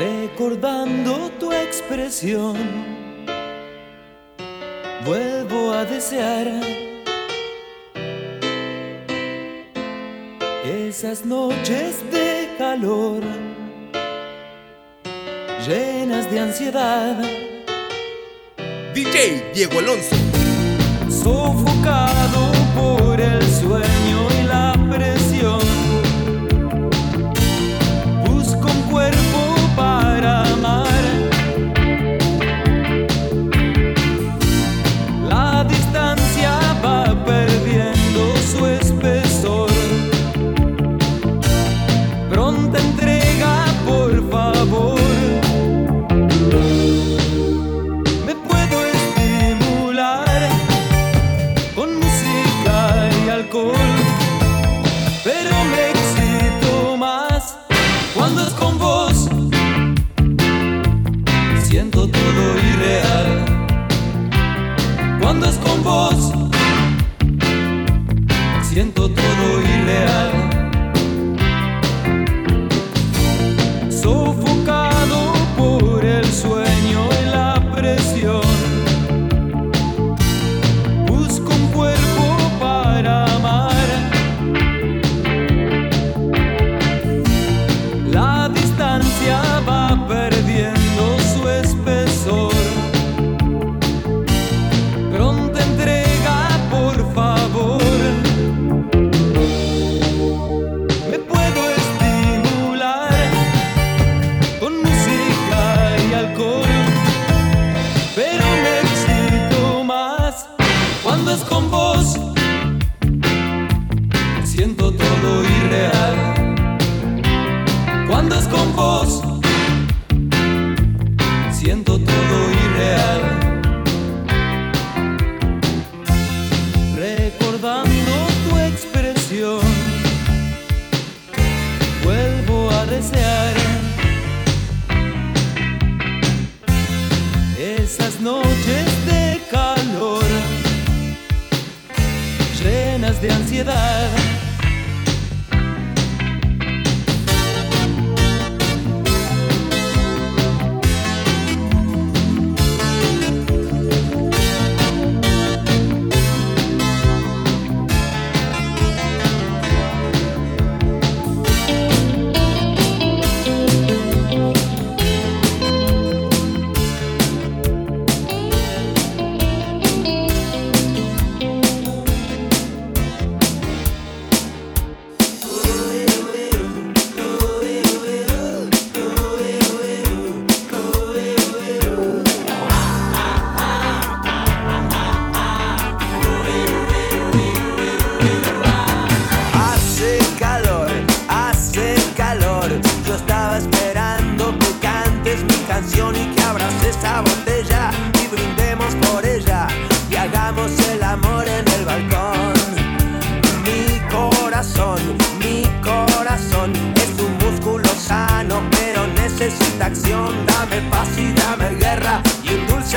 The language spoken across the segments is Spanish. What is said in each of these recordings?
recordando tu expresión, vuelvo a desear esas noches de calor llenas de ansiedad. DJ Diego Alonso, sofocado por el suelo.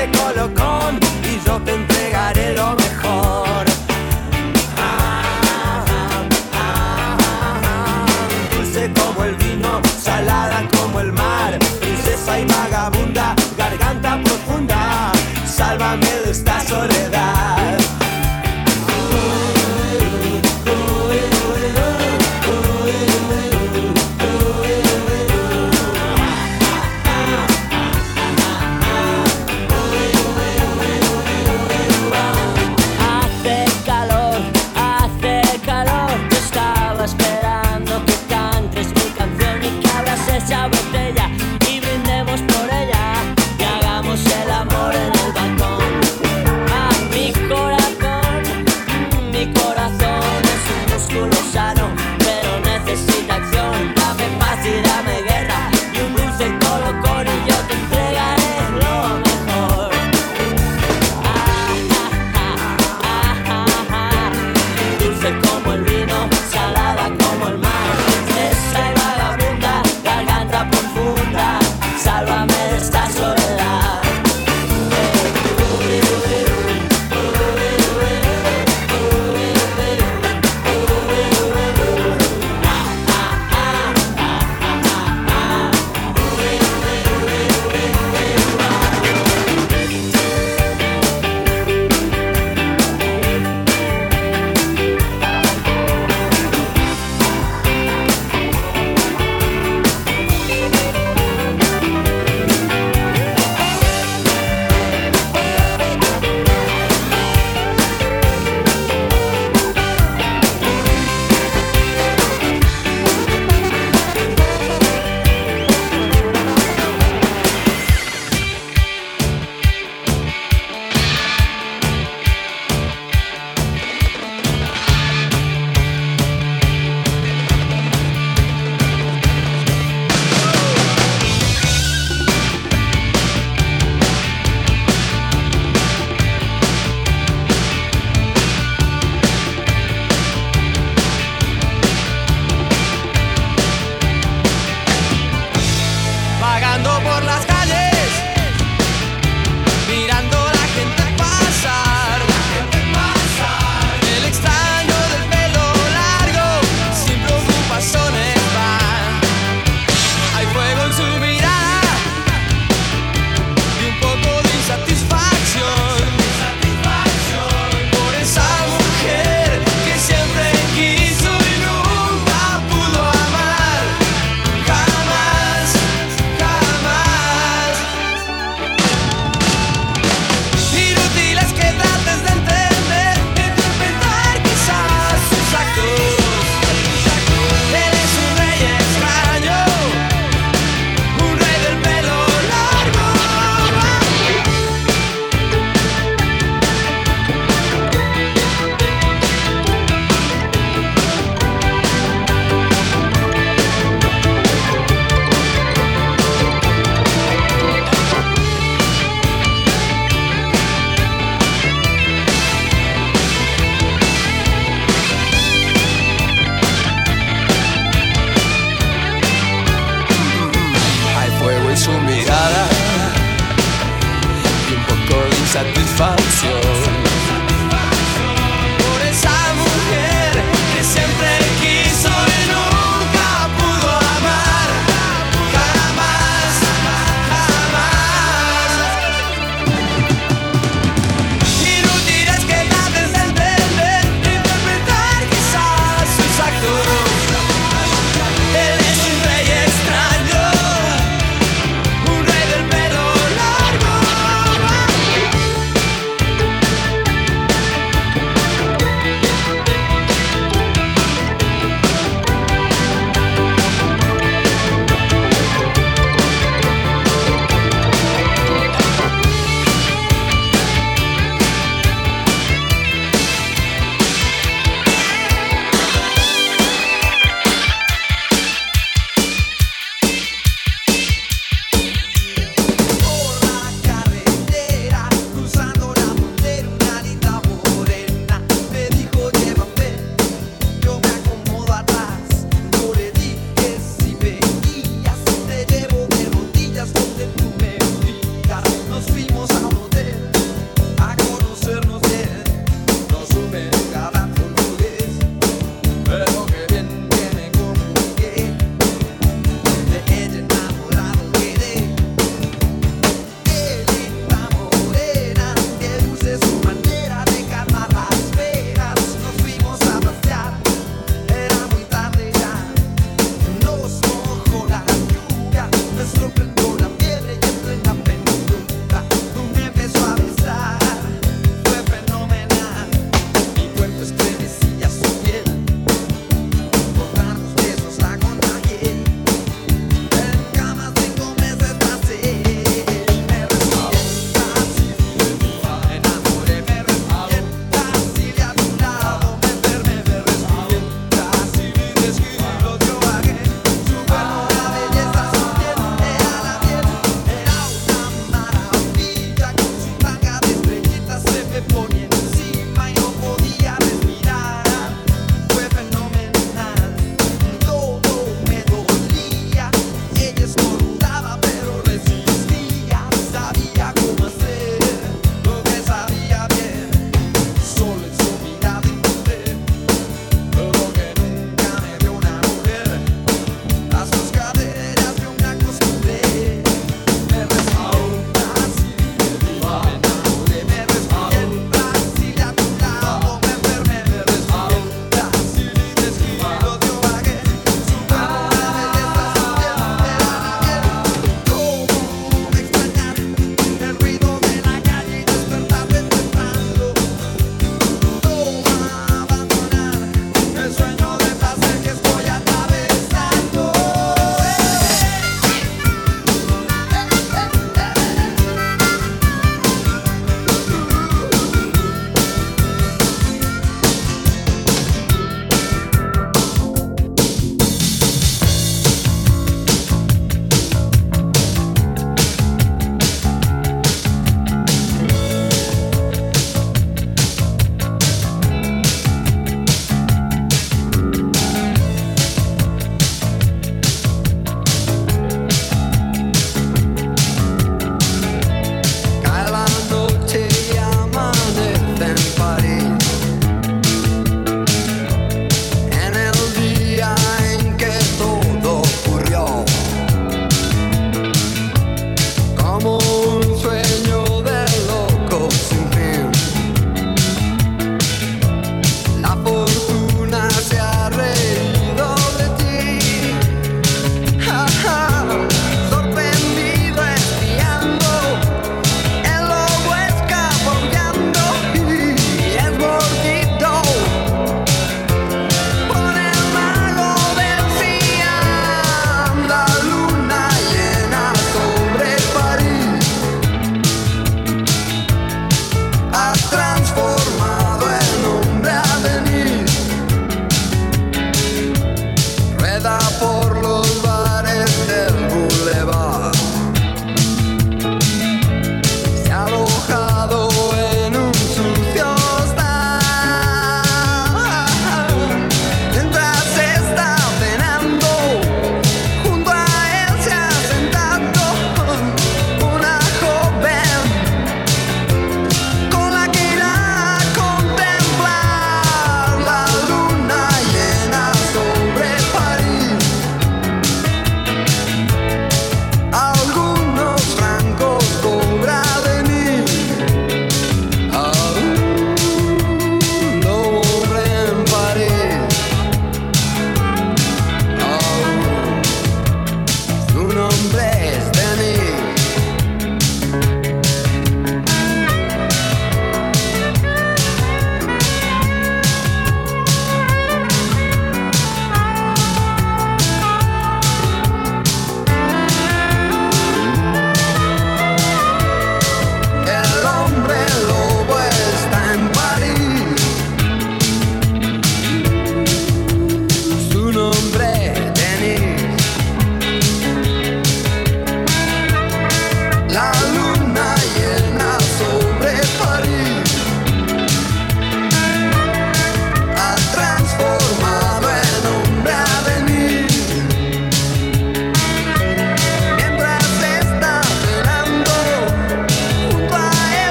de colocón y yo te entregaré lo mejor. Dulce como el vino, salada como el mar, princesa y vagabunda, garganta profunda, sálvame de esta soledad.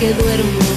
Dime cuántas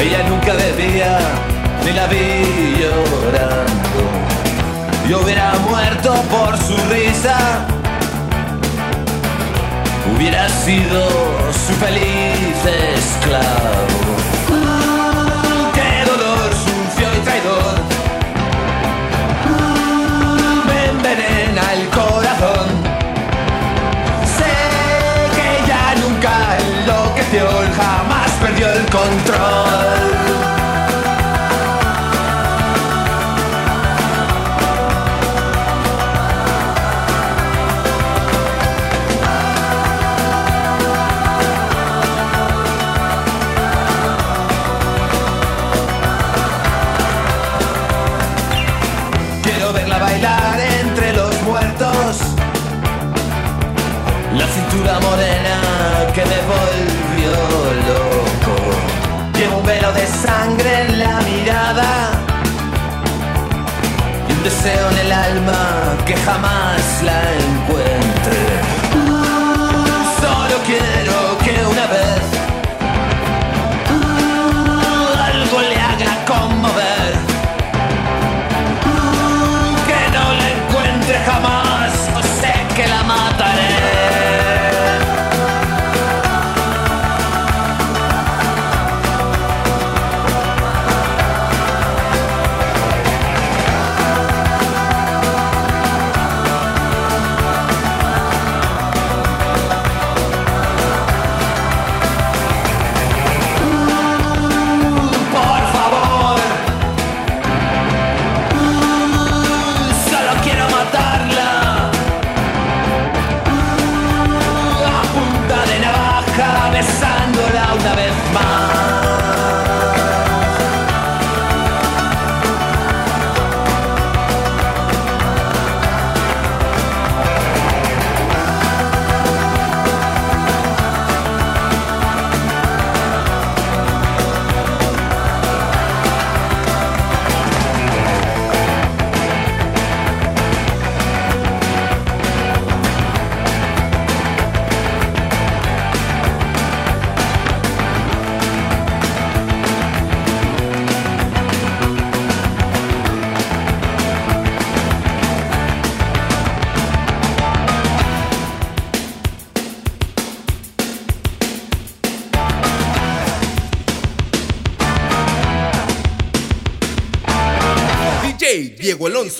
Ella nunca bebía, ni la vi llorando. Yo hubiera muerto por su risa. Hubiera sido su feliz esclavo. Sangre en la mirada y un deseo en el alma que jamás la encuentre.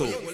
Diego.